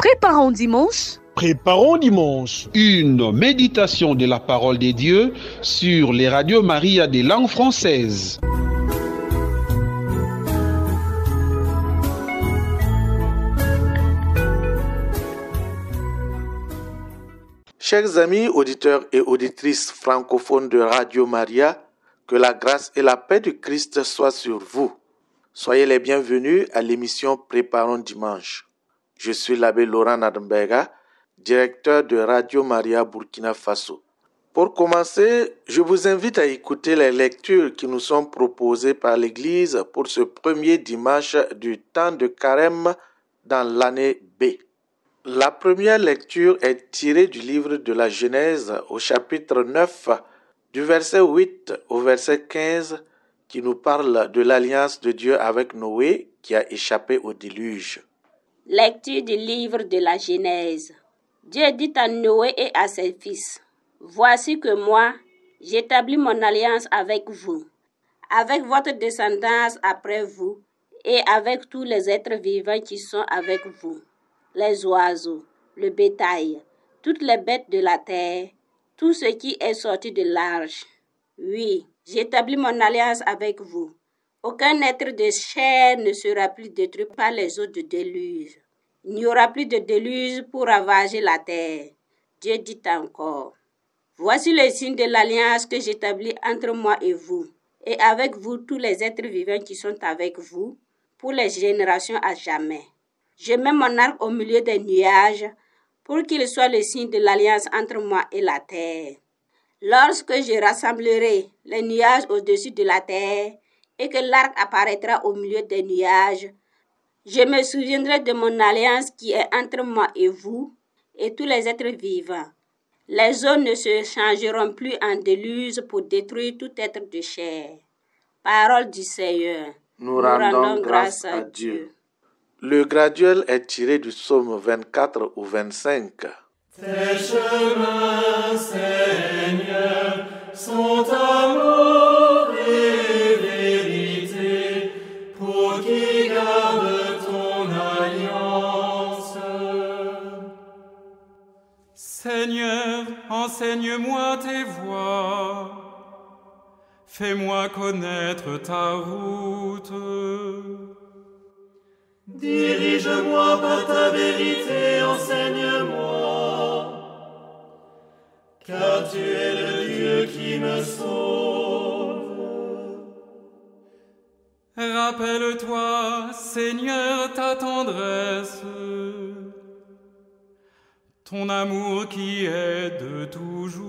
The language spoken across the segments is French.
Préparons dimanche. Préparons dimanche. Une méditation de la parole des dieux sur les radios Maria des langues françaises. Chers amis auditeurs et auditrices francophones de Radio Maria, que la grâce et la paix du Christ soient sur vous. Soyez les bienvenus à l'émission Préparons dimanche. Je suis l'abbé Laurent Nadembega, directeur de Radio Maria Burkina Faso. Pour commencer, je vous invite à écouter les lectures qui nous sont proposées par l'Église pour ce premier dimanche du temps de carême dans l'année B. La première lecture est tirée du livre de la Genèse au chapitre 9, du verset 8 au verset 15, qui nous parle de l'alliance de Dieu avec Noé qui a échappé au déluge. Lecture du livre de la Genèse. Dieu dit à Noé et à ses fils, Voici que moi, j'établis mon alliance avec vous, avec votre descendance après vous, et avec tous les êtres vivants qui sont avec vous, les oiseaux, le bétail, toutes les bêtes de la terre, tout ce qui est sorti de l'arche. Oui, j'établis mon alliance avec vous. Aucun être de chair ne sera plus détruit par les eaux de déluge. Il n'y aura plus de déluge pour ravager la terre. Dieu dit encore. Voici le signe de l'alliance que j'établis entre moi et vous, et avec vous tous les êtres vivants qui sont avec vous, pour les générations à jamais. Je mets mon arc au milieu des nuages, pour qu'il soit le signe de l'alliance entre moi et la terre. Lorsque je rassemblerai les nuages au-dessus de la terre, et que l'arc apparaîtra au milieu des nuages, je me souviendrai de mon alliance qui est entre moi et vous, et tous les êtres vivants. Les eaux ne se changeront plus en déluge pour détruire tout être de chair. Parole du Seigneur. Nous, rendons, grâce à Dieu. Le graduel est tiré du psaume 24 ou 25. Tes chemins, Seigneur, sont amour Seigneur, enseigne-moi tes voies. Fais-moi connaître ta route. Dirige-moi par ta vérité, enseigne-moi, car tu es le Dieu qui me sauve. Rappelle-toi, Seigneur, ta tendresse, ton amour qui est de toujours.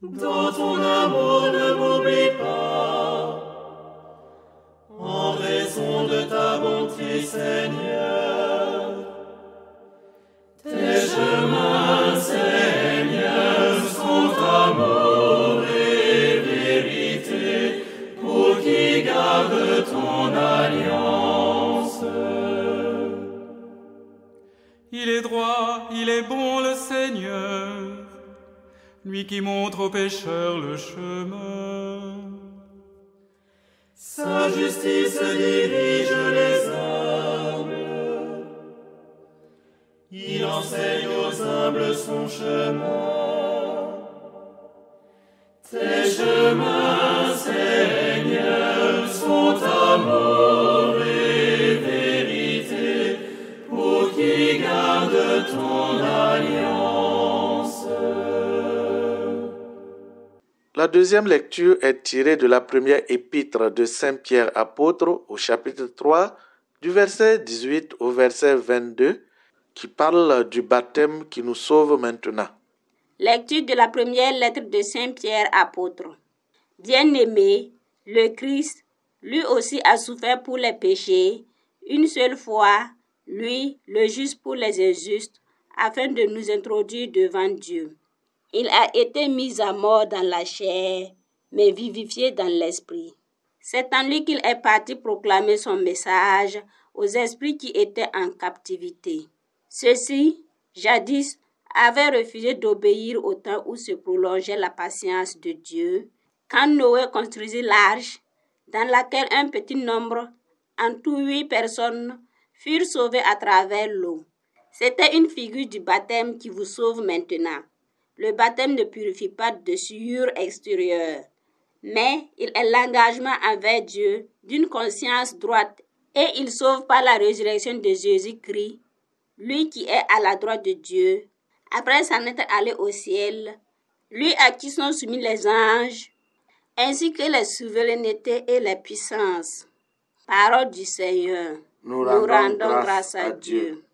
Dans ton amour, ne m'oublie pas, en raison de ta bonté, Seigneur. Il est bon le Seigneur, lui qui montre aux pécheurs le chemin. Sa justice dirige les humbles. Il enseigne aux humbles son chemin. Tes chemins, Seigneur, deuxième lecture est tirée de la première épître de Saint Pierre apôtre au chapitre 3 du verset 18 au verset 22 qui parle du baptême qui nous sauve maintenant. Lecture de la première lettre de Saint Pierre apôtre. Bien-aimé, le Christ, lui aussi a souffert pour les péchés, une seule fois, lui, le juste pour les injustes, afin de nous introduire devant Dieu. Il a été mis à mort dans la chair, mais vivifié dans l'esprit. C'est en lui qu'il est parti proclamer son message aux esprits qui étaient en captivité. Ceux-ci, jadis, avaient refusé d'obéir au temps où se prolongeait la patience de Dieu, quand Noé construisit l'arche, dans laquelle un petit nombre, en tout huit personnes, furent sauvés à travers l'eau. C'était une figure du baptême qui vous sauve maintenant. Le baptême ne purifie pas de souillure extérieure, mais il est l'engagement envers Dieu d'une conscience droite et il sauve par la résurrection de Jésus-Christ, lui qui est à la droite de Dieu, après s'en être allé au ciel, lui à qui sont soumis les anges, ainsi que les souverainetés et les puissances. Parole du Seigneur. Nous Nous rendons, grâce, à à Dieu. Dieu.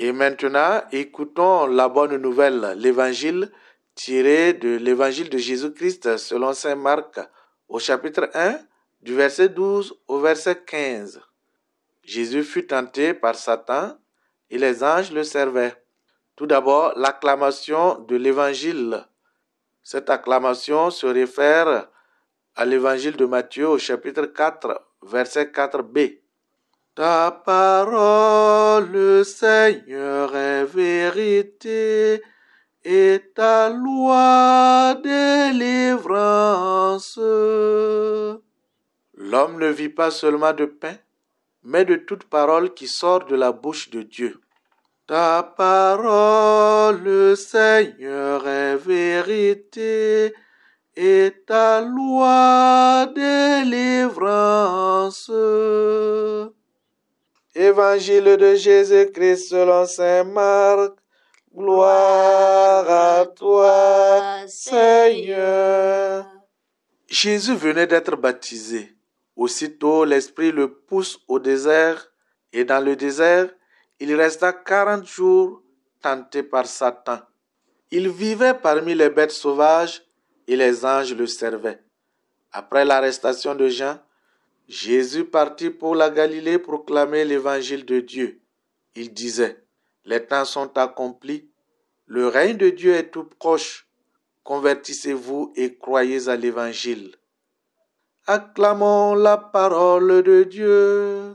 Et maintenant, écoutons la bonne nouvelle, l'évangile tiré de l'évangile de Jésus-Christ selon Saint Marc au chapitre 1 du verset 12 au verset 15. Jésus fut tenté par Satan et les anges le servaient. Tout d'abord, l'acclamation de l'évangile. Cette acclamation se réfère à l'évangile de Matthieu au chapitre 4, verset 4b. Ta parole, Seigneur, est vérité, et ta loi délivrance. L'homme ne vit pas seulement de pain, mais de toute parole qui sort de la bouche de Dieu. Ta parole, Seigneur, est vérité, et ta loi délivrance. Évangile de Jésus-Christ selon Saint Marc. Gloire à toi, Seigneur. Jésus venait d'être baptisé. Aussitôt, l'Esprit le pousse au désert, et dans le désert, il resta quarante jours tenté par Satan. Il vivait parmi les bêtes sauvages, et les anges le servaient. Après l'arrestation de Jean, Jésus partit pour la Galilée proclamer l'évangile de Dieu. Il disait, Les temps sont accomplis, le règne de Dieu est tout proche, convertissez-vous et croyez à l'évangile. Acclamons la parole de Dieu.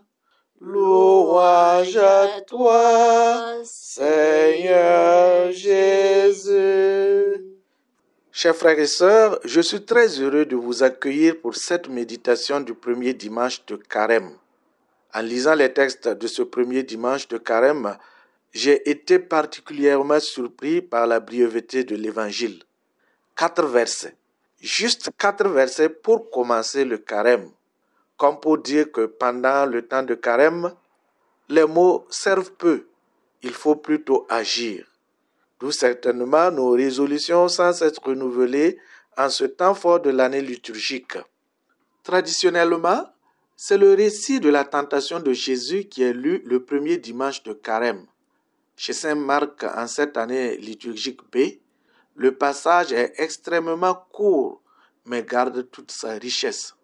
Louange à toi, Seigneur Jésus. Chers frères et sœurs, je suis très heureux de vous accueillir pour cette méditation du premier dimanche de Carême. En lisant les textes de ce premier dimanche de Carême, j'ai été particulièrement surpris par la brièveté de l'Évangile. Quatre versets. Juste quatre versets pour commencer le Carême. Comme pour dire que pendant le temps de Carême, les mots servent peu. Il faut plutôt agir. Certainement nos résolutions sans être renouvelées en ce temps fort de l'année liturgique. Traditionnellement, c'est le récit de la tentation de Jésus qui est lu le premier dimanche de Carême. Chez Saint Marc, en cette année liturgique B, le passage est extrêmement court, mais garde toute sa richesse.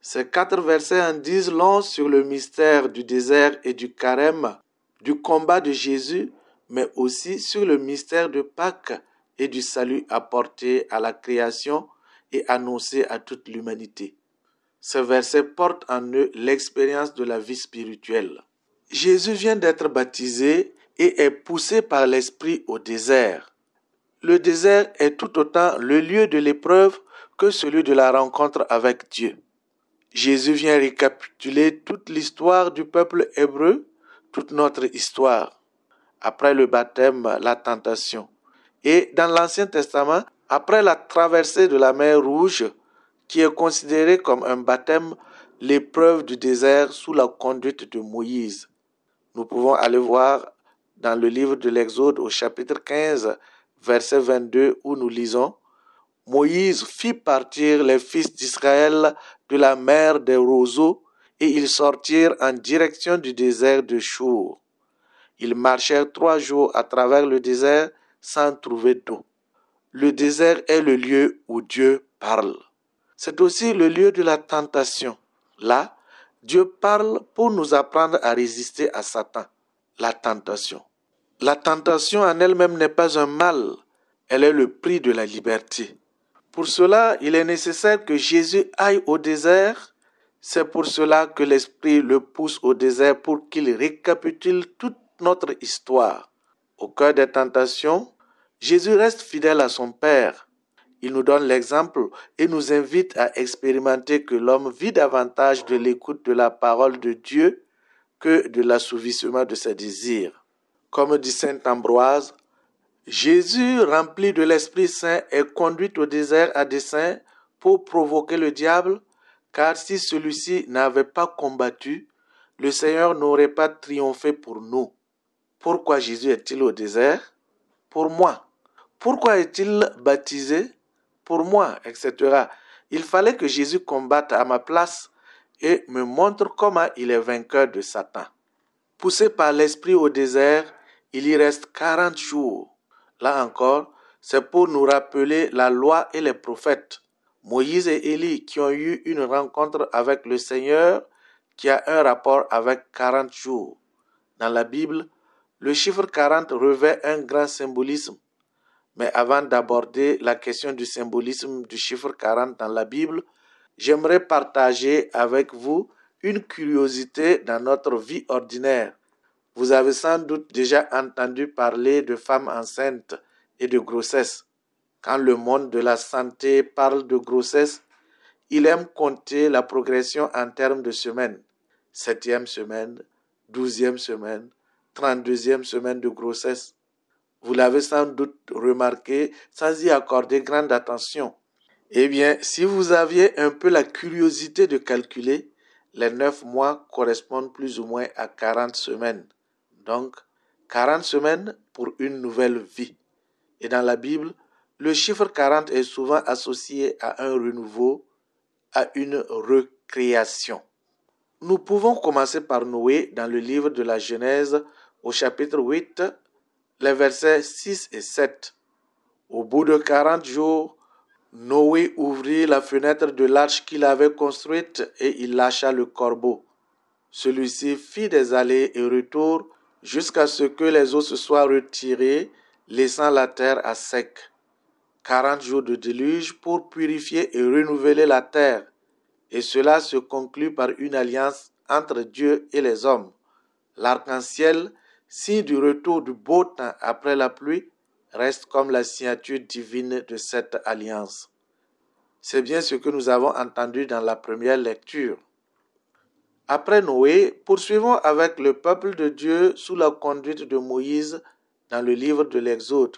Ces quatre versets en disent long sur le mystère du désert et du carême, du combat de Jésus, mais aussi sur le mystère de Pâques et du salut apporté à la création et annoncé à toute l'humanité. Ces versets portent en eux l'expérience de la vie spirituelle. Jésus vient d'être baptisé et est poussé par l'Esprit au désert. Le désert est tout autant le lieu de l'épreuve que celui de la rencontre avec Dieu. Jésus vient récapituler toute l'histoire du peuple hébreu, toute notre histoire. Après le baptême, la tentation. Et dans l'Ancien Testament, après la traversée de la mer Rouge, qui est considérée comme un baptême, l'épreuve du désert sous la conduite de Moïse. Nous pouvons aller voir dans le livre de l'Exode au chapitre 15, verset 22, où nous lisons Moïse fit partir les fils d'Israël de la mer des roseaux et ils sortirent en direction du désert de Chour. Ils marchèrent trois jours à travers le désert sans trouver d'eau. Le désert est le lieu où Dieu parle. C'est aussi le lieu de la tentation. Là, Dieu parle pour nous apprendre à résister à Satan. La tentation. La tentation en elle-même n'est pas un mal, elle est le prix de la liberté. Pour cela, il est nécessaire que Jésus aille au désert. C'est pour cela que l'Esprit le pousse au désert pour qu'il récapitule toute notre histoire. Au cœur des tentations, Jésus reste fidèle à son Père. Il nous donne l'exemple et nous invite à expérimenter que l'homme vit davantage de l'écoute de la parole de Dieu que de l'assouvissement de ses désirs. Comme dit saint Ambroise, Jésus, rempli de l'Esprit Saint, est conduit au désert à dessein pour provoquer le diable, car si celui-ci n'avait pas combattu, le Seigneur n'aurait pas triomphé pour nous. Pourquoi Jésus est-il au désert? Pour moi. Pourquoi est-il baptisé? Pour moi, etc. Il fallait que Jésus combatte à ma place et me montre comment il est vainqueur de Satan. Poussé par l'Esprit au désert, il y reste 40 jours. Là encore, c'est pour nous rappeler la loi et les prophètes. Moïse et Élie qui ont eu une rencontre avec le Seigneur qui a un rapport avec 40 jours. Dans la Bible, le chiffre 40 revêt un grand symbolisme. Mais avant d'aborder la question du symbolisme du chiffre 40 dans la Bible, j'aimerais partager avec vous une curiosité dans notre vie ordinaire. Vous avez sans doute déjà entendu parler de femmes enceintes et de grossesse. Quand le monde de la santé parle de grossesse, il aime compter la progression en termes de semaines. Septième semaine, douzième semaine, trente-deuxième semaine de grossesse. Vous l'avez sans doute remarqué sans y accorder grande attention. Eh bien, si vous aviez un peu la curiosité de calculer, les neuf mois correspondent plus ou moins à 40 semaines. Donc, 40 semaines pour une nouvelle vie. Et dans la Bible, le chiffre 40 est souvent associé à un renouveau, à une recréation. Nous pouvons commencer par Noé dans le livre de la Genèse au chapitre 8, les versets 6 et 7. Au bout de 40 jours, Noé ouvrit la fenêtre de l'arche qu'il avait construite et il lâcha le corbeau. Celui-ci fit des allées et retours jusqu'à ce que les eaux se soient retirées, laissant la terre à sec. Quarante jours de déluge pour purifier et renouveler la terre, et cela se conclut par une alliance entre Dieu et les hommes. L'arc-en-ciel, signe du retour du beau temps après la pluie, reste comme la signature divine de cette alliance. C'est bien ce que nous avons entendu dans la première lecture. Après Noé, poursuivons avec le peuple de Dieu sous la conduite de Moïse dans le livre de l'Exode.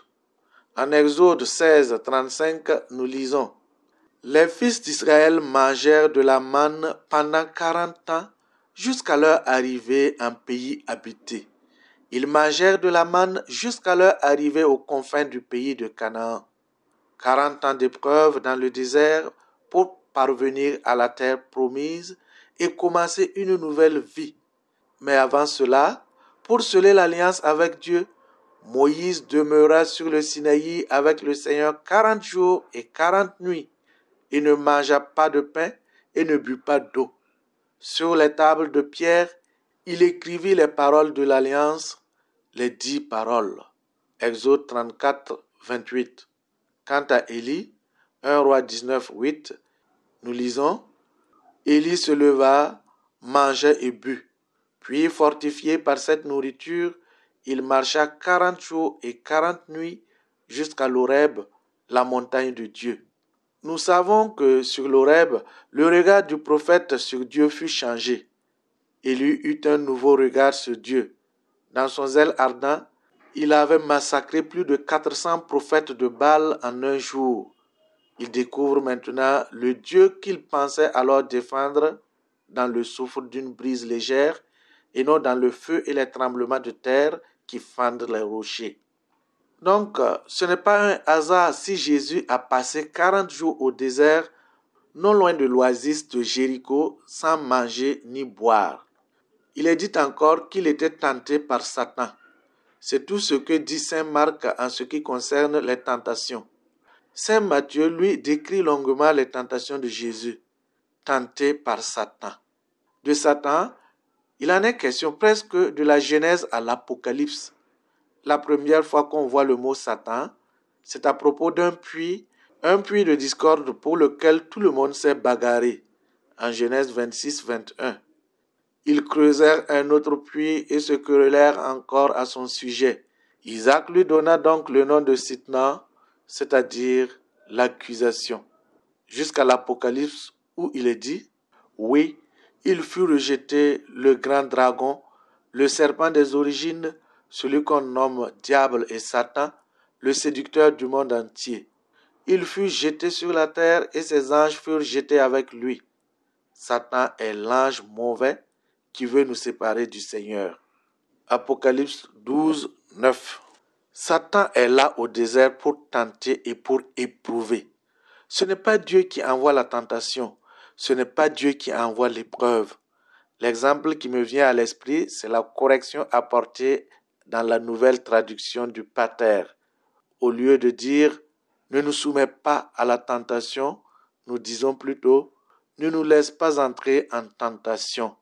En Exode 16, 35, nous lisons Les fils d'Israël mangèrent de la manne pendant quarante ans jusqu'à leur arrivée en pays habité. Ils mangèrent de la manne jusqu'à leur arrivée aux confins du pays de Canaan. Quarante ans d'épreuve dans le désert pour parvenir à la terre promise et commencer une nouvelle vie. Mais avant cela, pour sceller l'alliance avec Dieu, Moïse demeura sur le Sinaï avec le Seigneur quarante jours et quarante nuits. Il ne mangea pas de pain et ne but pas d'eau. Sur les tables de pierre, il écrivit les paroles de l'alliance, les dix paroles. Exode 34, 28. Quant à Élie, 1 roi 19, 8, nous lisons Élie se leva, mangea et but. Puis, fortifié par cette nourriture, il marcha quarante jours et quarante nuits jusqu'à l'Oreb, la montagne de Dieu. Nous savons que sur l'Oreb, le regard du prophète sur Dieu fut changé. Élie eut un nouveau regard sur Dieu. Dans son zèle ardent, il avait massacré plus de 400 prophètes de Baal en un jour. Il découvre maintenant le Dieu qu'il pensait alors défendre dans le souffle d'une brise légère et non dans le feu et les tremblements de terre qui fendent les rochers. Donc, ce n'est pas un hasard si Jésus a passé 40 jours au désert, non loin de l'oasis de Jéricho, sans manger ni boire. Il est dit encore qu'il était tenté par Satan. C'est tout ce que dit Saint Marc en ce qui concerne les tentations. Saint Matthieu, lui, décrit longuement les tentations de Jésus, tenté par Satan. De Satan, il en est question presque de la Genèse à l'Apocalypse. La première fois qu'on voit le mot Satan, c'est à propos d'un puits, un puits de discorde pour lequel tout le monde s'est bagarré, en Genèse 26, 21. Ils creusèrent un autre puits et se querellèrent encore à son sujet. Isaac lui donna donc le nom de Sitna, c'est-à-dire l'accusation, jusqu'à l'Apocalypse où il est dit, oui, il fut rejeté le grand dragon, Le serpent des origines, celui qu'on nomme diable et Satan, le séducteur du monde entier. Il fut jeté sur la terre et ses anges furent jetés avec lui. Satan est l'ange mauvais qui veut nous séparer du Seigneur. Apocalypse 12, 9. Satan est là au désert pour tenter et pour éprouver. Ce n'est pas Dieu qui envoie la tentation, ce n'est pas Dieu qui envoie l'épreuve. L'exemple qui me vient à l'esprit, c'est la correction apportée dans la nouvelle traduction du Pater. Au lieu de dire ne nous soumets pas à la tentation, nous disons plutôt ne nous laisse pas entrer en tentation.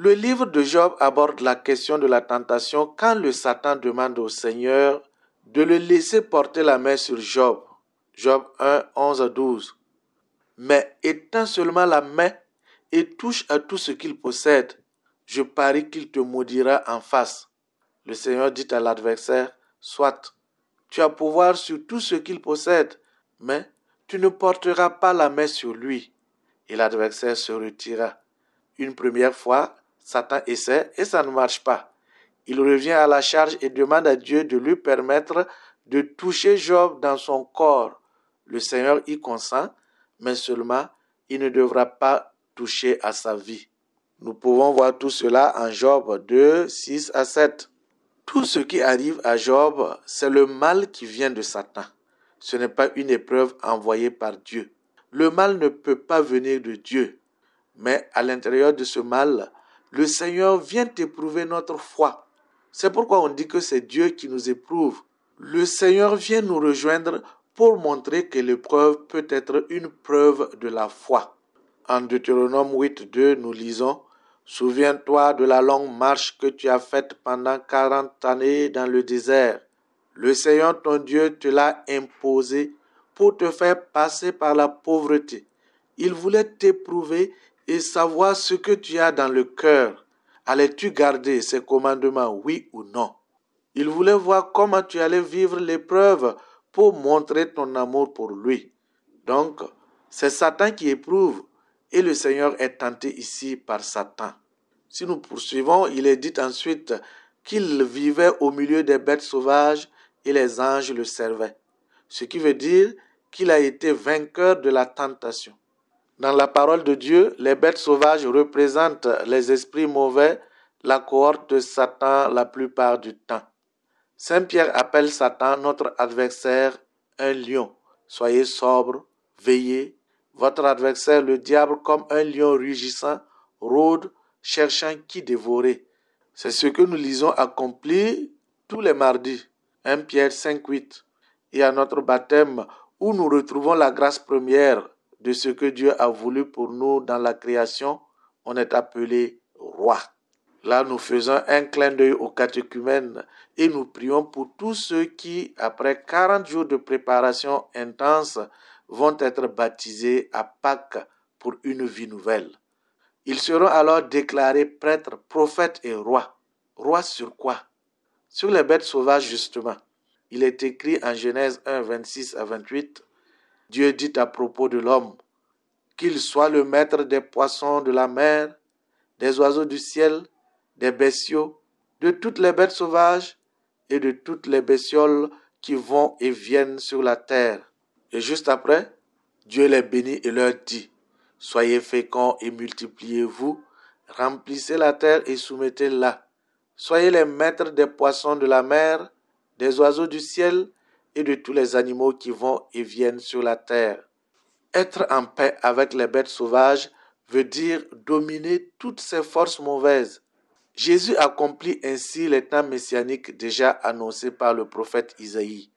Le livre de Job aborde la question de la tentation quand le Satan demande au Seigneur de le laisser porter la main sur Job. Job 1, 11 à 12. Mais étends seulement la main et touche à tout ce qu'il possède. Je parie qu'il te maudira en face. Le Seigneur dit à l'adversaire, soit, tu as pouvoir sur tout ce qu'il possède, mais tu ne porteras pas la main sur lui. Et l'adversaire se retira. Une première fois, Satan essaie et ça ne marche pas. Il revient à la charge et demande à Dieu de lui permettre de toucher Job dans son corps. Le Seigneur y consent, mais seulement il ne devra pas toucher à sa vie. Nous pouvons voir tout cela en Job 2, 6 à 7. Tout ce qui arrive à Job, c'est le mal qui vient de Satan. Ce n'est pas une épreuve envoyée par Dieu. Le mal ne peut pas venir de Dieu. Mais à l'intérieur de ce mal, le Seigneur vient éprouver notre foi. C'est pourquoi on dit que c'est Dieu qui nous éprouve. Le Seigneur vient nous rejoindre pour montrer que l'épreuve peut être une preuve de la foi. En Deutéronome 8, 2, nous lisons Souviens-toi de la longue marche que tu as faite pendant quarante années dans le désert. Le Seigneur ton Dieu te l'a imposé pour te faire passer par la pauvreté. Il voulait t'éprouver et savoir ce que tu as dans le cœur. Allais-tu garder ses commandements, oui ou non? Il voulait voir comment tu allais vivre l'épreuve pour montrer ton amour pour lui. Donc, c'est Satan qui éprouve et le Seigneur est tenté ici par Satan. Si nous poursuivons, il est dit ensuite qu'il vivait au milieu des bêtes sauvages et les anges le servaient. Ce qui veut dire qu'il a été vainqueur de la tentation. Dans la parole de Dieu, les bêtes sauvages représentent les esprits mauvais, la cohorte de Satan la plupart du temps. Saint Pierre appelle Satan notre adversaire un lion. Soyez sobre, veillez. Votre adversaire, le diable, comme un lion rugissant, rôde, cherchant qui dévorer. C'est ce que nous lisons accompli tous les mardis. 1 Pierre 5, 8. Et à notre baptême, où nous retrouvons la grâce première de ce que Dieu a voulu pour nous dans la création, on est appelé roi. Là, nous faisons un clin d'œil au catéchumène et nous prions pour tous ceux qui, après 40 jours de préparation intense, vont être baptisés à Pâques pour une vie nouvelle. Ils seront alors déclarés prêtres, prophètes et rois. Rois sur quoi? Sur les bêtes sauvages, justement. Il est écrit en Genèse 1, 26 à 28, Dieu dit à propos de l'homme, qu'il soit le maître des poissons de la mer, des oiseaux du ciel, des bestiaux, de toutes les bêtes sauvages et de toutes les bestioles qui vont et viennent sur la terre. Et juste après, Dieu les bénit et leur dit, Soyez féconds et multipliez-vous, remplissez la terre et soumettez-la. Soyez les maîtres des poissons de la mer, des oiseaux du ciel et de tous les animaux qui vont et viennent sur la terre. Être en paix avec les bêtes sauvages veut dire dominer toutes ces forces mauvaises. Jésus accomplit ainsi les temps messianiques déjà annoncés par le prophète Isaïe.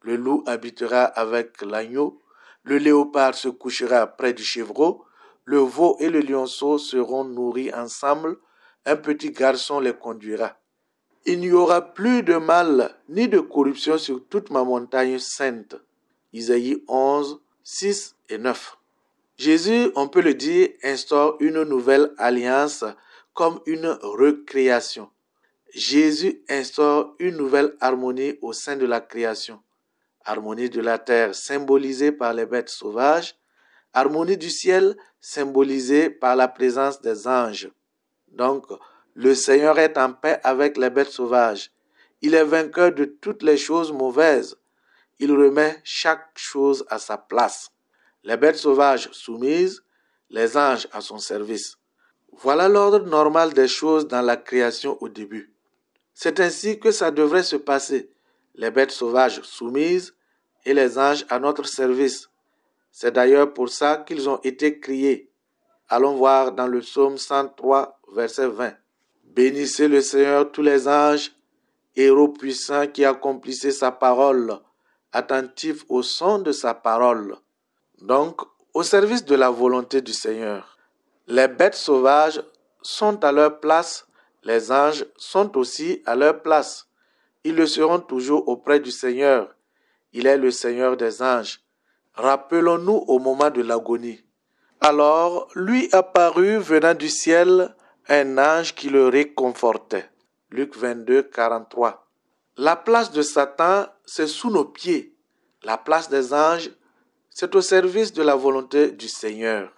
Le loup habitera avec l'agneau, le léopard se couchera près du chevreau, le veau et le lionceau seront nourris ensemble, un petit garçon les conduira. Il n'y aura plus de mal ni de corruption sur toute ma montagne sainte. Isaïe 11, 6 et 9. Jésus, on peut le dire, instaure une nouvelle alliance comme une recréation. Jésus instaure une nouvelle harmonie au sein de la création harmonie de la terre symbolisée par les bêtes sauvages, harmonie du ciel symbolisée par la présence des anges. Donc, Le Seigneur est en paix avec les bêtes sauvages. Il est vainqueur de toutes les choses mauvaises. Il remet chaque chose à sa place. Les bêtes sauvages soumises, les anges à son service. Voilà l'ordre normal des choses dans la création au début. C'est ainsi que ça devrait se passer. Les bêtes sauvages soumises et les anges à notre service. C'est d'ailleurs pour ça qu'ils ont été criés. Allons voir dans le psaume 103, verset 20. Bénissez le Seigneur tous les anges, héros puissants qui accomplissez sa parole, attentifs au son de sa parole. Donc, au service de la volonté du Seigneur. Les bêtes sauvages sont à leur place, les anges sont aussi à leur place. Ils le seront toujours auprès du Seigneur. Il est le Seigneur des anges. Rappelons-nous au moment de l'agonie. Alors lui apparut venant du ciel un ange qui le réconfortait. Luc 22, 43. La place de Satan, c'est sous nos pieds. La place des anges, c'est au service de la volonté du Seigneur.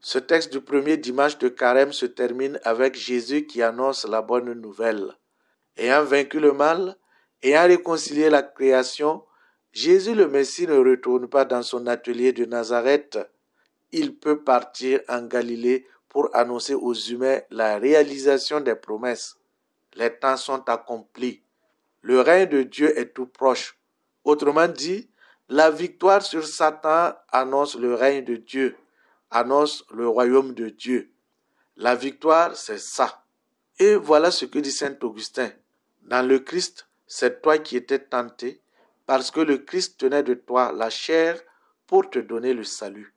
Ce texte du premier dimanche de carême se termine avec Jésus qui annonce la bonne nouvelle. Ayant vaincu le mal, ayant réconcilié la création, Jésus le Messie ne retourne pas dans son atelier de Nazareth. Il peut partir en Galilée pour annoncer aux humains la réalisation des promesses. Les temps sont accomplis. Le règne de Dieu est tout proche. Autrement dit, la victoire sur Satan annonce le règne de Dieu, annonce le royaume de Dieu. La victoire, c'est ça. Et voilà ce que dit Saint Augustin. Dans le Christ, c'est toi qui étais tenté, parce que le Christ tenait de toi la chair pour te donner le salut,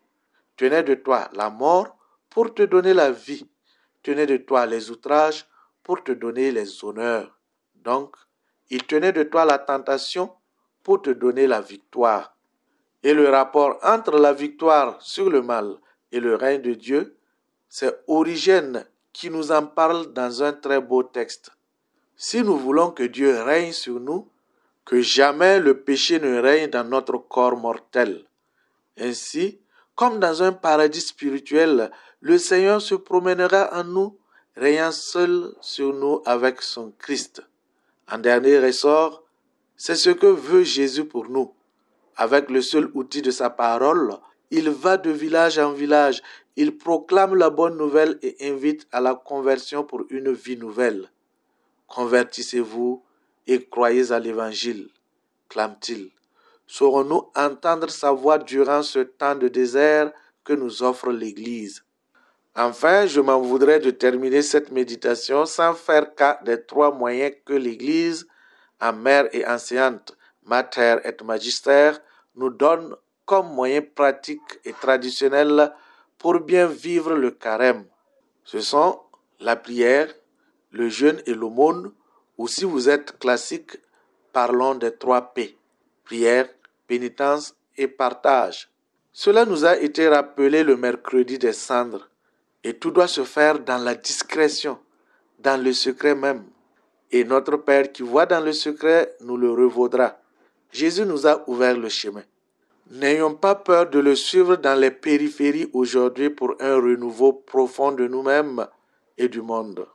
tenait de toi la mort pour te donner la vie, tenait de toi les outrages pour te donner les honneurs. Donc, il tenait de toi la tentation pour te donner la victoire. Et le rapport entre la victoire sur le mal et le règne de Dieu, c'est Origène qui nous en parle dans un très beau texte. Si nous voulons que Dieu règne sur nous, que jamais le péché ne règne dans notre corps mortel. Ainsi, comme dans un paradis spirituel, le Seigneur se promènera en nous, régnant seul sur nous avec son Christ. En dernier ressort, c'est ce que veut Jésus pour nous. Avec le seul outil de sa parole, il va de village en village, il proclame la bonne nouvelle et invite à la conversion pour une vie nouvelle. Convertissez-vous et croyez à l'Évangile, clame-t-il. Saurons-nous entendre sa voix durant ce temps de désert que nous offre l'Église? Enfin, je m'en voudrais de terminer cette méditation sans faire cas des trois moyens que l'Église, en mère et enseignante, mater et magister, nous donne comme moyen pratique et traditionnel pour bien vivre le carême. Ce sont la prière, le jeûne et l'aumône, ou si vous êtes classique, parlons des trois P, prière, pénitence et partage. Cela nous a été rappelé le mercredi des cendres, et tout doit se faire dans la discrétion, dans le secret même. Et notre Père qui voit dans le secret nous le revaudra. Jésus nous a ouvert le chemin. N'ayons pas peur de le suivre dans les périphéries aujourd'hui pour un renouveau profond de nous-mêmes et du monde.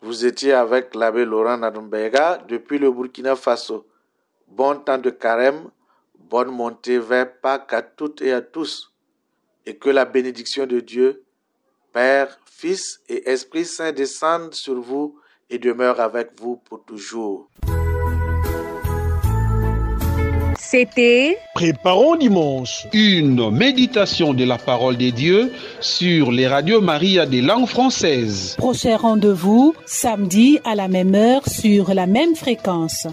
Vous étiez avec l'abbé Laurent Nadumbega depuis le Burkina Faso. Bon temps de carême, bonne montée vers Pâques à toutes et à tous. Et que la bénédiction de Dieu, Père, Fils et Esprit Saint descendent sur vous et demeure avec vous pour toujours. C'était Préparons dimanche. Une méditation de la parole des dieux sur les radios Maria des langues françaises. prochain rendez-vous samedi à la même heure sur la même fréquence.